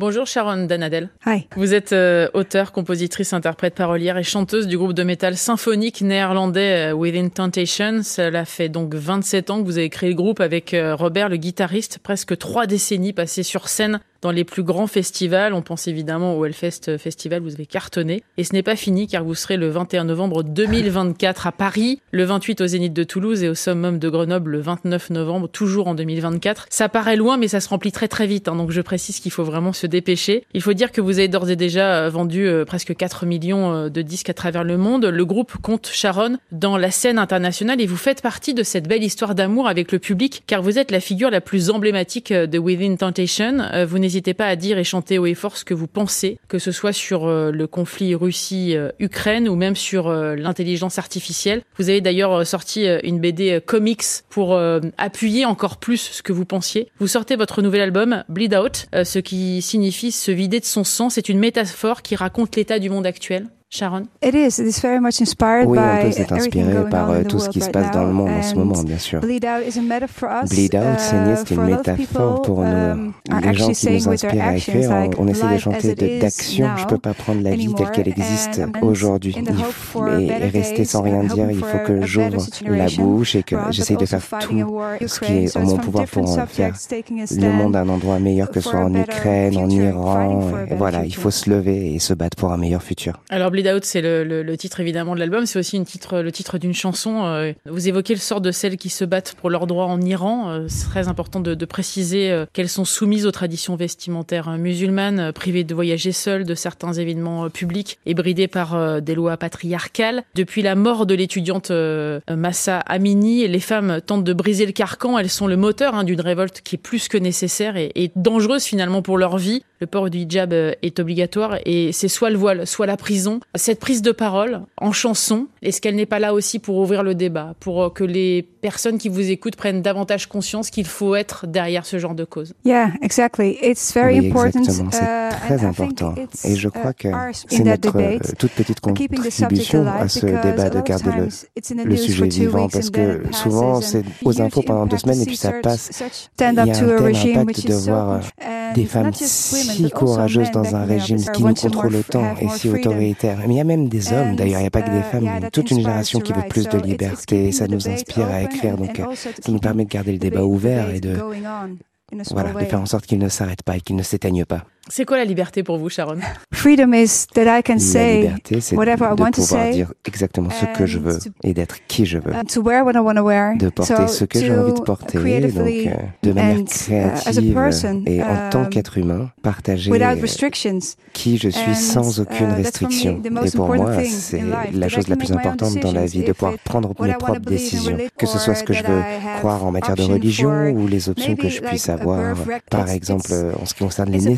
Bonjour Sharon Danadel. Hi. Vous êtes euh, auteure, compositrice, interprète, parolière et chanteuse du groupe de métal symphonique néerlandais euh, Within Temptation. Cela fait donc 27 ans que vous avez créé le groupe avec euh, Robert, le guitariste, presque trois décennies passées sur scène dans les plus grands festivals. On pense évidemment au Hellfest Festival, vous avez cartonné. Et ce n'est pas fini car vous serez le 21 novembre 2024 à Paris, le 28 au Zénith de Toulouse et au Summum de Grenoble le 29 novembre, toujours en 2024. Ça paraît loin mais ça se remplit très très vite, hein, donc je précise qu'il faut vraiment se dépêcher. Il faut dire que vous avez d'ores et déjà euh, vendu euh, presque 4 millions euh, de disques à travers le monde. Le groupe compte Sharon dans la scène internationale et vous faites partie de cette belle histoire d'amour avec le public car vous êtes la figure la plus emblématique de Within Temptation. Vous n'hésitez pas à dire et chanter haut et fort ce que vous pensez, que ce soit sur le conflit Russie-Ukraine ou même sur l'intelligence artificielle. Vous avez d'ailleurs sorti une BD comics pour appuyer encore plus ce que vous pensiez. Vous sortez votre nouvel album Bleed Out, ce qui signifie se vider de son sang. C'est une métaphore qui raconte l'état du monde actuel. Sharon? It is. It is very much inspired Oui, by on peut s'être inspiré everything par going on euh, in the tout ce world qui se right passe dans le now. monde en ce moment, bien sûr. Bleed out is a metaphor for us. Bleed out, saigner, c'est uh, une of métaphore pour nous. um, are les gens qui nous inspirent à écrire, on, on essaie de chanter d'action. Je now peux pas prendre la vie telle qu'elle existe aujourd'hui. Et, rester sans rien dire, il faut que j'ouvre la bouche et que j'essaye de faire tout ce qui est en mon pouvoir pour faire le monde un endroit meilleur que ce soit en Ukraine, en Iran. Et voilà, il faut se lever et se battre pour un meilleur futur. Alors Bleed c'est le, titre évidemment de l'album, c'est aussi une titre, le titre d'une chanson. Euh, Vous évoquez le sort de celles qui se battent pour leurs droits en Iran. Euh, C'est très important de, préciser euh, qu'elles sont soumises aux traditions vestimentaires euh, musulmanes, privées de voyager seules de certains événements publics et bridées par des lois patriarcales. Depuis la mort de l'étudiante Massa Amini, les femmes tentent de briser le carcan. Elles sont le moteur hein, d'une révolte qui est plus que nécessaire et, et dangereuse finalement pour leur vie. Le port du hijab est obligatoire et c'est soit le voile, soit la prison. Cette prise de parole en chanson, est-ce qu'elle n'est pas là aussi pour ouvrir le débat, pour euh, que les personnes qui vous écoutent prennent davantage conscience qu'il faut être derrière ce genre de cause? Yeah, exactly. It's very Oui, important. exactement, c'est uh, très important. it's, Et je uh, crois que c'est notre euh, toute petite contribution à ce débat de garder le, le sujet vivant parce que it souvent passes c'est aux infos pendant deux semaines et to puis ça such- passe. Il y a to un tel impact de voir, des femmes si courageuses dans un régime qui nous contrôle autant et si autoritaire. Mais il y a même des hommes, d'ailleurs, il n'y a pas que des uh, femmes, yeah, il y a that toute une génération qui veut plus de liberté, keeping ça the nous inspire à écrire, donc euh, ça nous permet de garder le débat ouvert et de, voilà, de faire en sorte qu'il ne s'arrête pas et qu'il ne s'éteigne pas. C'est quoi la liberté pour vous, Sharon? Freedom is that I can La say liberté, c'est whatever I de want to say dire exactement ce que je veux to- et d'être qui je veux. and to wear what I want to wear. de porter So ce que j'ai envie de porter, donc euh, de manière and, uh, as a créative person, et en tant um, qu'être humain, partager without euh, restrictions. qui je suis And, sans uh, aucune that's for me restriction. the Et most pour important moi, thing c'est in life, la chose la make plus my own importante dans la decisions vie, de pouvoir prendre mes propres décisions, religion que ce soit ce que je or veux that I have croire en matière de religion for ou les options que je puisse avoir, par exemple en ce qui concerne les it's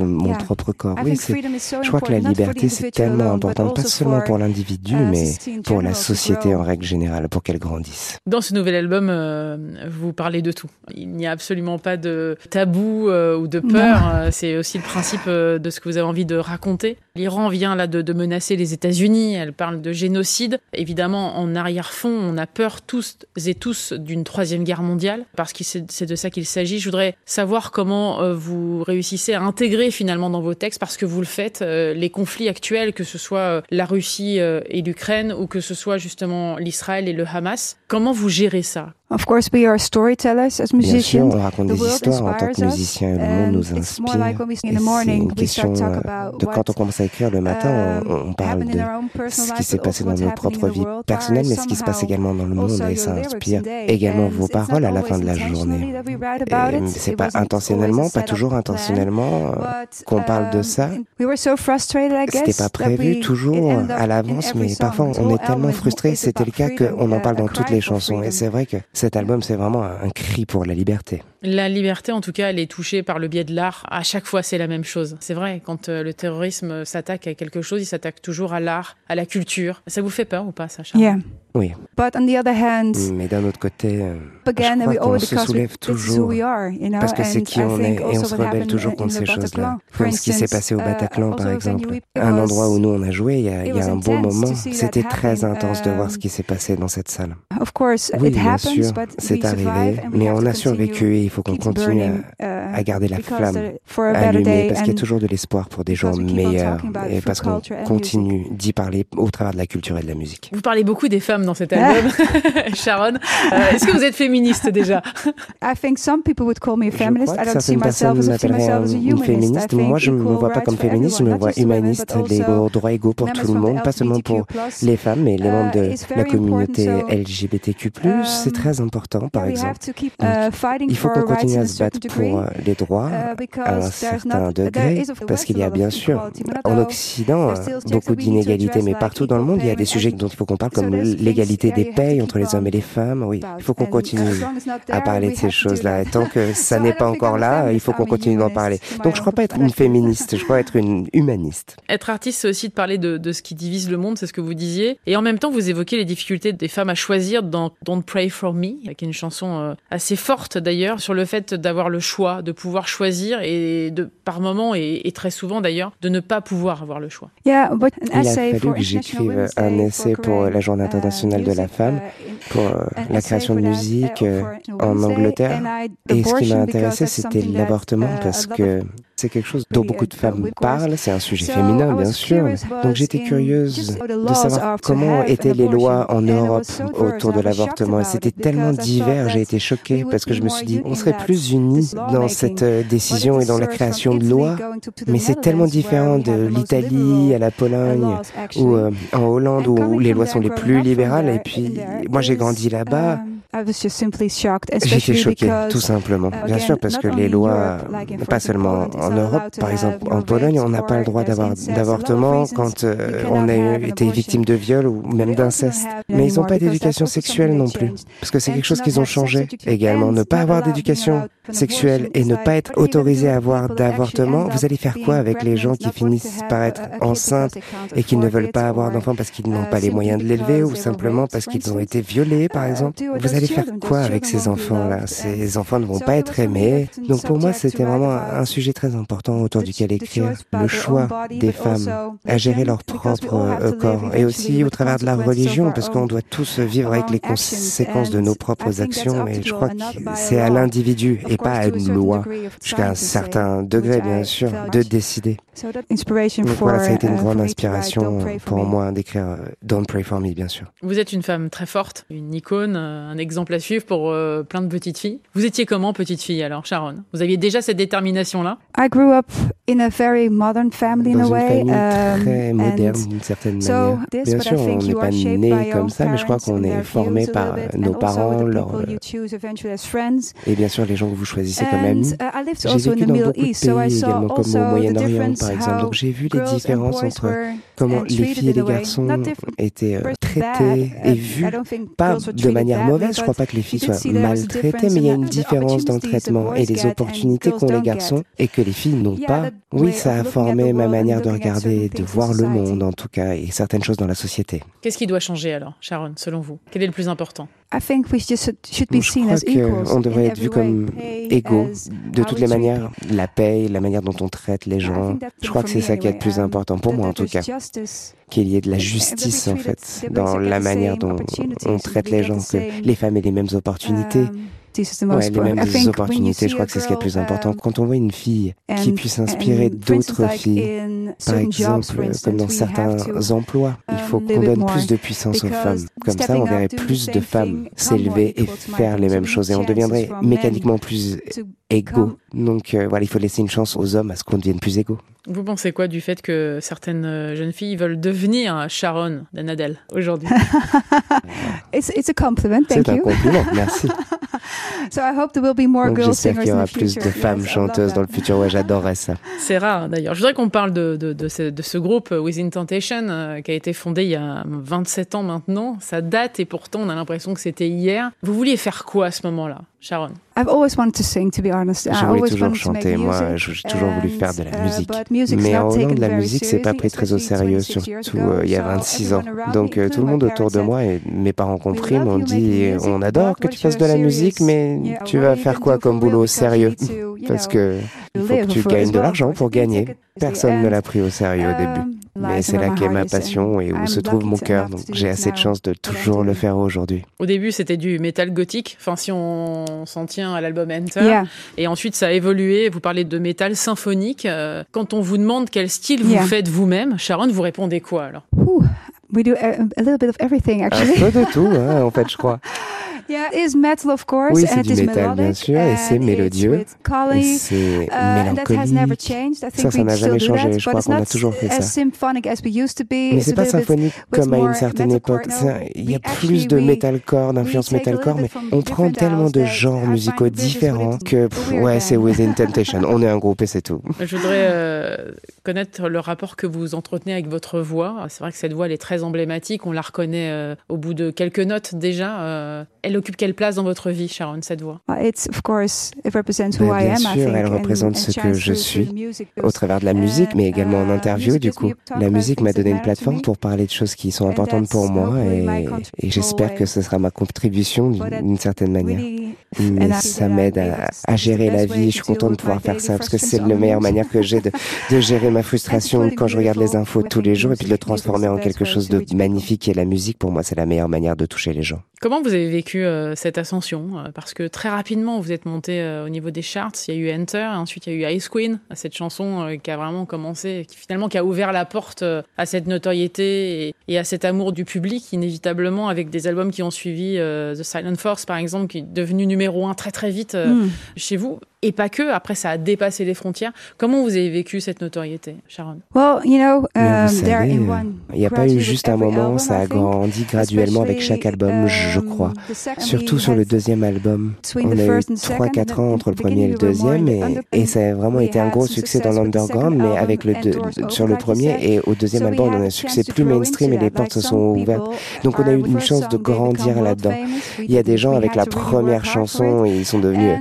mon yeah. propre corps. I Oui, je crois que la important, not for the liberté, c'est individual tellement important, pas seulement for, pour l'individu, uh, mais society in pour la société en règle générale, pour qu'elle grandisse. Dans ce nouvel album, euh, vous parlez de tout. Il n'y a absolument pas de tabou euh, ou de peur. Euh, C'est aussi le principe euh, de ce que vous avez envie de raconter. L'Iran vient là de, de menacer les États-Unis. Elle parle de génocide. Évidemment, en arrière-fond, on a peur tous et tous d'une troisième guerre mondiale parce que c'est c'est de ça qu'il s'agit. Je voudrais savoir comment euh, vous réussissez à intégrer finalement dans vos textes, parce que vous le faites, euh, les conflits actuels, que ce soit euh, la Russie euh, et l'Ukraine ou que ce soit justement l'Israël et le Hamas. Comment vous gérez ça? Of course, we are storytellers as Bien sûr, musicians. on raconte The des world histoires en tant inspires que us, musicien et le monde nous it's more inspire. like when we in Et the c'est morning, une question euh, about de quand on what, commence à écrire le matin, on, on um, parle happened de in our own personal ce qui s'est passé dans the vies world, personnelles, mais ce qui se passe également dans le monde et your ça inspire également vos it's not paroles à la always fin de la journée. c'est It pas intentionnellement, pas toujours intentionnellement euh, But, qu'on parle de um, ça. we were so frustrated, I guess, C'était pas that prévu toujours à l'avance, mais parfois on est tellement frustré, c'était le cas qu'on en parle dans toutes les chansons. Et c'est vrai que cet album, c'est vraiment un un cri pour la liberté. La liberté, en tout cas, elle est touchée par le biais de l'art. À chaque fois, c'est la même chose. C'est vrai, quand euh, le terrorisme s'attaque à quelque chose, il s'attaque toujours à l'art, à la culture. Ça vous fait peur ou pas, Sacha? Yeah. Oui. Mm, mais d'un autre côté, euh, je crois on se soulève toujours parce que c'est qui on est et on se rebelle toujours contre ces choses-là. Comme ce qui s'est passé au Bataclan, par exemple. Un endroit où nous on a joué il y a, un bon moment. C'était très intense de voir ce qui s'est passé dans cette salle. Oui, bien sûr, c'est arrivé, mais on a survécu et il faut qu'on continue à, garder la flamme allumée parce qu'il y a toujours de l'espoir pour des gens meilleurs et parce qu'on continue d'y parler au travers de la culture et de la musique. Vous parlez beaucoup des femmes femmes dans cet album, Sharon. Euh, Est-ce que vous êtes féministe déjà? I think some people would call me feminist. I don't see myself as a. Féministe. Moi, je ne me vois pas comme féministe, je me vois humaniste, les droits égaux pour tout le monde, pas seulement pour les femmes, mais les membres de la communauté LGBTQ+. C'est très important, par exemple. Donc, il faut qu'on continue à se battre pour euh, les droits à un certain degré, parce qu'il y a bien sûr, en Occident, euh, beaucoup d'inégalités, mais partout dans le monde, il y a des sujets dont il faut qu'on parle, comme les l'égalité des payes entre les hommes et les femmes. Oui, il faut qu'on continue à parler de ces choses-là. Et tant que ça n'est pas encore là, il faut qu'on continue d'en parler. Donc je ne crois pas être une féministe, je crois être une humaniste. Être artiste, c'est aussi de parler de, ce qui divise le monde, c'est ce que vous disiez. Et en même temps, vous évoquez les difficultés des femmes à choisir dans Don't Pray for Me, qui est une chanson euh, assez forte d'ailleurs, sur le fait d'avoir le choix, de pouvoir choisir et de, par moment et, très souvent d'ailleurs, de ne pas pouvoir avoir le choix. Il a fallu que j'écrive un essai pour la journée internationale de la femme pour euh, la création de musique euh, en Angleterre. Et ce qui m'a intéressé, c'était l'avortement parce que c'est quelque chose dont beaucoup de femmes parlent, c'est un sujet féminin bien sûr. Donc j'étais curieuse de savoir comment étaient les lois en Europe autour de l'avortement. Et c'était tellement divers, j'ai été choquée parce que je me suis dit, on serait plus unis dans cette euh, décision et dans la création de lois, mais c'est tellement différent de l'Italie à la Pologne ou euh, en Hollande où les lois sont les plus libérales. Et puis moi j'ai grandi là-bas. J'étais choquée, tout simplement. Bien sûr, parce que les lois, pas seulement en en Europe, par exemple, en Pologne, on n'a pas le droit d'avoir d'avortement quand euh, on a été victime de viol ou même d'inceste. Mais ils n'ont pas d'éducation sexuelle non plus, parce que c'est quelque chose qu'ils ont changé. Également, ne pas avoir d'éducation sexuelle et ne pas être autorisé à avoir d'avortement, vous allez faire quoi avec les gens qui finissent par être enceintes et qui ne veulent pas avoir d'enfants parce qu'ils n'ont pas les moyens de l'élever ou simplement parce qu'ils ont été violés, par exemple Vous allez faire quoi avec ces enfants-là? Ces enfants ne vont pas être aimés. Donc pour moi, c'était vraiment un sujet très important important autour duquel écrire, le choix des femmes à gérer leur propre euh, corps et aussi au travers de la religion, parce qu'on doit tous vivre avec les conséquences de nos propres actions et je crois que c'est à l'individu et pas à une loi, jusqu'à un certain degré bien sûr, de décider. Donc voilà, ça a été une grande inspiration pour moi d'écrire euh, Don't Pray For Me, bien sûr. Vous êtes une femme très forte, une icône, euh, un exemple à suivre pour euh, plein de petites filles. Vous étiez comment, petite fille, alors, Sharon? Vous aviez déjà cette détermination-là? I grew up in in a très moderne, d'une certaine manière. Bien this, sûr, on n'est pas né comme ça, mais je crois qu'on est formé par nos parents, leurs... Et eh bien sûr, les gens que vous choisissez comme amis. J'ai vécu dans beaucoup de pays également, comme au Moyen-Orient, par donc j'ai vu les différences entre comment les filles et les garçons étaient euh, traités et vus, pas de manière mauvaise. Je ne crois pas que les filles soient maltraitées, mais il y a une différence dans le traitement et les opportunités qu'ont les garçons et que les filles n'ont pas. Oui, ça a formé ma manière de regarder et de voir le monde, en tout cas, et certaines choses dans la société. Qu'est-ce qui doit changer alors, Sharon, selon vous? Quel est le plus important? Je crois qu'on devrait être vu comme égaux de toutes les manières, la paix, la manière dont on traite les gens. Je crois que c'est ça qui est le plus important pour moi en tout cas, qu'il y ait de la justice en fait dans la manière dont on traite les gens, que les femmes aient les mêmes opportunités ouais, les mêmes opportunités. Je crois que c'est ce qui est le plus important. Quand on voit une fille qui puisse inspirer d'autres filles, par exemple, euh, comme dans certains emplois, il faut qu'on donne plus de puissance aux femmes. Comme ça, on verrait plus de femmes s'élever et faire les mêmes choses et on deviendrait mécaniquement plus égaux. Donc euh, voilà, il faut laisser une chance aux hommes à ce qu'on devienne plus égaux. Vous pensez quoi du fait que certaines euh, jeunes filles veulent devenir Sharon d'Anadel aujourd'hui? C'est un compliment, merci. Donc j'espère qu'il y aura plus de femmes chanteuses dans le futur. Ouais, j'adorerais ça. C'est rare d'ailleurs. Je voudrais qu'on parle de, de, de, ce, de, ce, groupe Within Temptation euh, qui a été fondé il y a 27 ans maintenant. Ça date et pourtant on a l'impression que c'était hier. Vous vouliez faire quoi à ce moment-là Sharon? I've always wanted to sing, to be honest. J'ai voulu toujours chanter, moi, j'ai toujours voulu faire de la uh, musique. Mais en Hollande, la musique, c'est pas pris très au sérieux, surtout euh, il y a 26 ans. Donc euh, tout le monde autour de moi, et mes parents compris, m'ont dit on adore que tu fasses de la musique, mais tu vas faire quoi comme boulot sérieux? Parce que il faut que tu gagnes de l'argent pour gagner. Personne ne l'a pris au sérieux au début. Um, mais c'est là qu'est ma passion et où se trouve mon cœur. Donc j'ai assez de chance de toujours le faire aujourd'hui. Au début, c'était du métal gothique. Enfin, si on s'en tient à l'album Enter. Et ensuite, ça a évolué. Vous parlez de métal symphonique. Euh, quand on vous demande quel style vous faites vous-même, Sharon, vous répondez quoi alors? We do a, little bit of everything, actually. Un peu de tout, hein, en fait, je crois. Yeah, it is metal, of course, oui, c'est du métal, bien sûr, et c'est mélodieux, et c'est uh, mélancolique. Ça, ça n'a jamais changé. Je crois qu'on a toujours fait ça. Mais c'est pas symphonique comme à une certaine époque. Il y a plus de metalcore, d'influence metalcore, mais on prend tellement de genres musicaux différents que, ouais, c'est Within Temptation. On est un groupe et c'est tout. Je voudrais euh, connaître le rapport que vous entretenez avec votre voix. C'est vrai que cette voix, elle est très emblématique. On la reconnaît euh, au bout de quelques notes déjà. Euh, elle occupe quelle place dans votre vie, Sharon, cette voix? Uh, It's of course it represents who Bien sûr, elle représente ce que je suis au travers de la musique, mais également en uh, interview. Du coup, la musique m'a donné une plateforme pour parler de choses qui sont importantes pour moi, et, et j'espère que ce sera ma contribution d'une certaine manière. Mais ça m'aide à, à, gérer la vie. Je suis contente de pouvoir faire ça parce que c'est la meilleure manière que j'ai de, de gérer ma frustration quand je regarde les infos tous les jours et puis de le transformer en quelque chose de magnifique. Et la musique, pour moi, c'est la meilleure manière de toucher les gens. Comment vous avez vécu euh, cette ascension euh, Parce que très rapidement, vous êtes monté euh, au niveau des charts. Il y a eu Enter, et ensuite il y a eu Ice Queen, cette chanson qui a vraiment commencé, qui finalement qui a ouvert la porte à cette notoriété et, à cet amour du public, inévitablement, avec des albums qui ont suivi The Silent Force, par exemple, qui est devenu numéro un très très vite hmm. chez vous et pas que. Après, ça a dépassé les frontières. Comment vous avez vécu cette notoriété, Sharon? Well, you know, um, il n'y a pas eu juste un moment. Ça a grandi graduellement avec chaque album, je um, crois. Surtout sur le deuxième album. On a eu 3-4 ans entre le premier et le deuxième, et, et ça a vraiment été un gros succès dans l'underground, mais avec le sur le premier et au deuxième album, on a un succès plus mainstream et les portes se sont ouvertes. Donc on a eu une chance de grandir là-dedans. Il y a des gens avec la première chanson, et ils sont devenus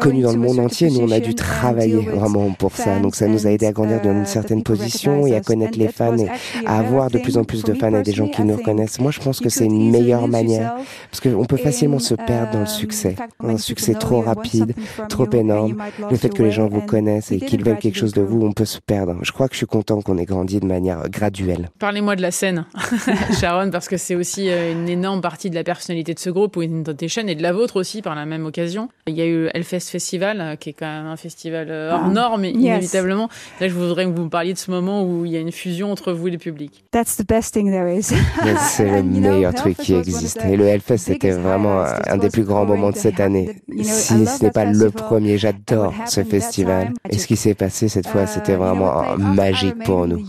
connus dans le monde entier. Nous, on a dû travailler vraiment pour ça. Donc, ça nous a aidé à grandir dans une certaine position et à connaître les fans et à avoir de plus en plus de fans et des gens qui nous reconnaissent. Moi, je pense que c'est une meilleure manière parce qu'on peut facilement se perdre dans le succès. Un succès trop rapide, trop énorme. Le fait que les gens vous connaissent et qu'ils veulent quelque chose de vous, on peut se perdre. Je crois que je suis content qu'on ait grandi de manière graduelle. Parlez-moi de la scène, Sharon, parce que c'est aussi euh, une énorme partie de la personnalité de ce groupe, Win Temptation, et de la vôtre aussi par la même occasion. Il y a eu Festival, euh, qui est quand même un festival euh, hors ah, norme, inévitablement. Là, je voudrais que vous me parliez de ce moment où il y a une fusion entre vous et le public. That's the best thing there is. c'est le meilleur truc qui existe. Et le Hellfest, c'était vraiment un des plus grands moments de cette année. Si ce n'est pas le premier, j'adore ce festival. Et ce qui s'est passé cette fois, c'était uh, vraiment magique pour nous.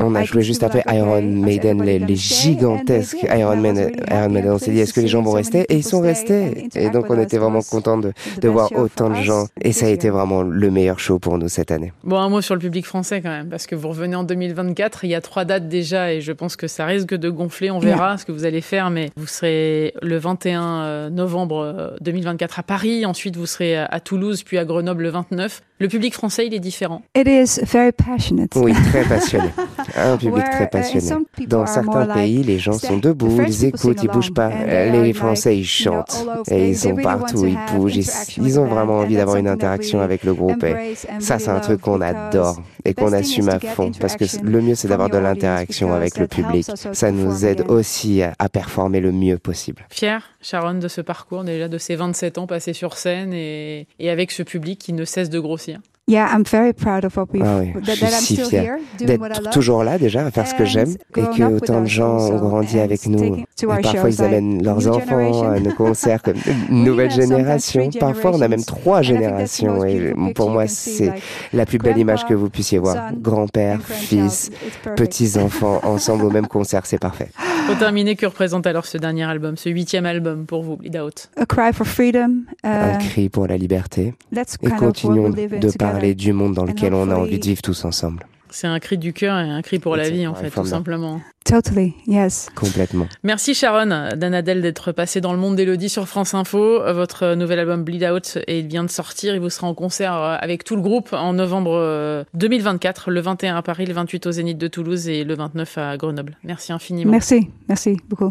On a joué juste après Iron Maiden, les, les gigantesques Iron Maiden. Iron Maiden. On s'est dit, est-ce que les gens vont rester? Et ils sont restés. Et donc, on était vraiment contents de, de voir autant de gens. Et ça a été vraiment le meilleur show pour nous cette année. Bon, un mot sur le public français quand même, parce que vous revenez en 2024. Il y a trois dates déjà et je pense que ça risque de gonfler. On verra ce que vous allez faire, mais vous serez le 21 euh, novembre 2024 euh, à Paris. Ensuite, vous serez à Toulouse, puis à Grenoble le 29. Le public français, il est différent. It is very passionate. Oui, très passionné. Un public très uh, passionné. Dans certains pays, les gens sont debout, ils écoutent, ils bougent pas. Les Français, ils chantent et ils sont partout, ils bougent. Ils, ont vraiment envie d'avoir une interaction avec le groupe. Et ça, c'est un truc qu'on adore et qu'on assume à fond parce que le mieux, c'est d'avoir de l'interaction avec le public. Ça nous aide aussi à, performer le mieux possible. Fier, Sharon, de ce parcours déjà, de ces 27 ans passés sur scène et, et avec ce public qui ne cesse de grossir. Yeah, I'm very proud of what we've, ah oui, that, je suis si fière d'être toujours là déjà à faire ce que j'aime et que autant de gens ont grandi avec nous. Et parfois ils amènent leurs enfants à nos concerts comme une nouvelle génération. Parfois on a même trois générations et pour moi c'est la plus belle image que vous puissiez voir. Grand-père, fils, petits-enfants ensemble au même concert, c'est parfait. Pour terminer, que représente alors ce dernier album, ce huitième album pour vous, Bleed Out? A cry for freedom. Un cri pour la liberté. Et continuons de parler du monde dans lequel on a envie de vivre tous ensemble. C'est un cri du cœur et un cri pour la vie, en fait, tout simplement. Totally, yes. Complètement. Merci Sharon Danadel d'être passée dans le monde d'Elodie sur France Info. Votre nouvel album Bleed Out il vient de sortir. Il vous sera en concert avec tout le groupe en novembre 2024, le 21 à Paris, le 28 au Zénith de Toulouse et le 29 à Grenoble. Merci infiniment. Merci, merci beaucoup.